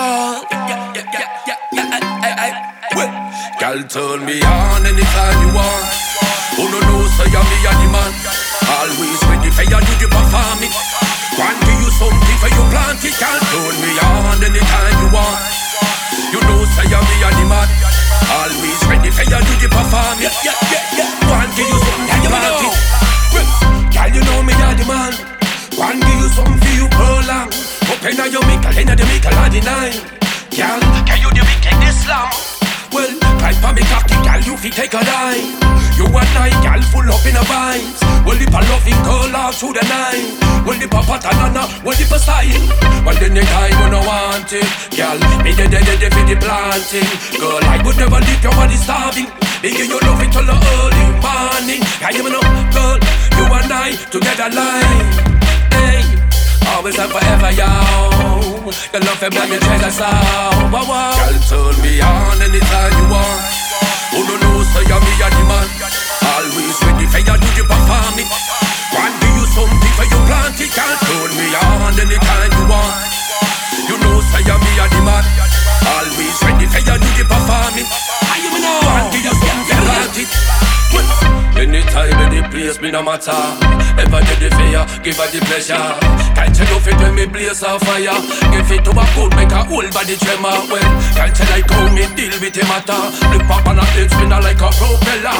call. Girl, turn me on anytime you want. Who no know say I'm the a man. Always ready for you to do perform it. Want to you something for you plant it. Girl, turn me on anytime you want. You know say I'm the a man. Always ready for you to do perform it. Yeah, yeah, yeah, yeah. Want to you something yeah, plant it. Girl, you know me a man. Want to you something for you prolong. Open up your mickle, inna the mickle the nine. Girl, can you the wicked Islam? Well, climb for me cocky, girl, you fi take a dive. You and I, girl, full up in a vibes. Well, if a loving girl all through the night. Well, if a patanana, well, if a style. Well, then the when I want it. Girl, me the dead, dead, for the planting. Girl, I would never leave your body starving. Me give you love till the early morning. Yeah, you know, girl, you and I together like. Hey, always and forever, yo. Your love for me, you treasure so. Wow, wow. Girl, turn me on anytime you want. Who don't know, say you're me a the man. Always ready for you, do the performing. One give you something for you plant it. Girl, turn me on anytime you want. You know, say you're me a the man. Always ready for you, do the performing. I am know. One give you something, plant it. Anytime, any place, me no matter. Ever get the fear, give her the pleasure. You love it when me blaze a fire? Give it to a good, make a whole body tremor. Well, can't you like how me deal with the matter? Flip up on a head spinner like a propeller.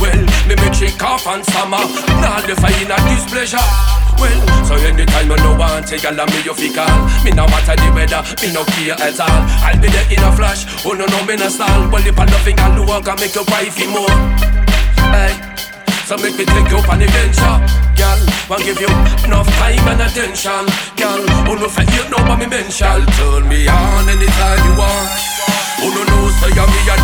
Well, me make shake off and summer. Now the fire in a displeasure. Well, so anytime you no want it, girl, me you fi call Me no matter the weather, me no care at all I'll be there in a flash, oh no no me no stall Well, if I nothing I do, I can make you wife more Hey, so make me take you on the venture Girl, want give you enough time and attention. Girl, who no for you know what me mention? Turn me on anytime you want. Who no know say you're me a